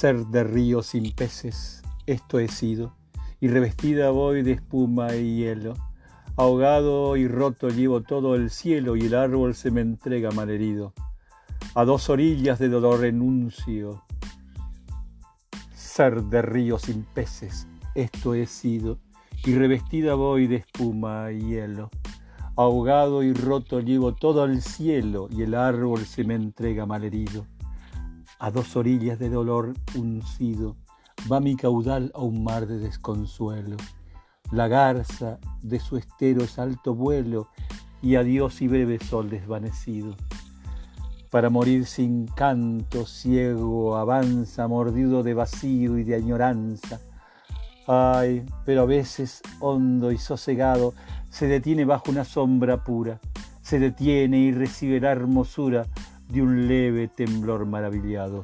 Ser de río sin peces, esto he sido, y revestida voy de espuma y hielo. Ahogado y roto llevo todo el cielo y el árbol se me entrega malherido. A dos orillas de dolor renuncio. Ser de río sin peces, esto he sido, y revestida voy de espuma y hielo. Ahogado y roto llevo todo el cielo y el árbol se me entrega malherido. A dos orillas de dolor uncido va mi caudal a un mar de desconsuelo. La garza de su estero es alto vuelo y adiós y breve sol desvanecido. Para morir sin canto, ciego, avanza, mordido de vacío y de añoranza. Ay, pero a veces, hondo y sosegado, se detiene bajo una sombra pura, se detiene y recibe la hermosura de un leve temblor maravillado.